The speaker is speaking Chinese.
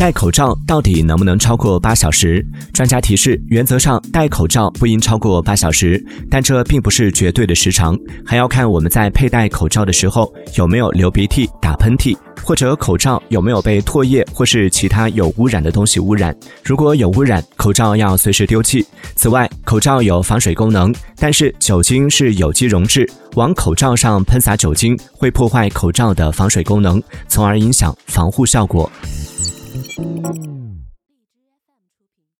戴口罩到底能不能超过八小时？专家提示，原则上戴口罩不应超过八小时，但这并不是绝对的时长，还要看我们在佩戴口罩的时候有没有流鼻涕、打喷嚏，或者口罩有没有被唾液或是其他有污染的东西污染。如果有污染，口罩要随时丢弃。此外，口罩有防水功能，但是酒精是有机溶质，往口罩上喷洒酒精会破坏口罩的防水功能，从而影响防护效果。Thank you.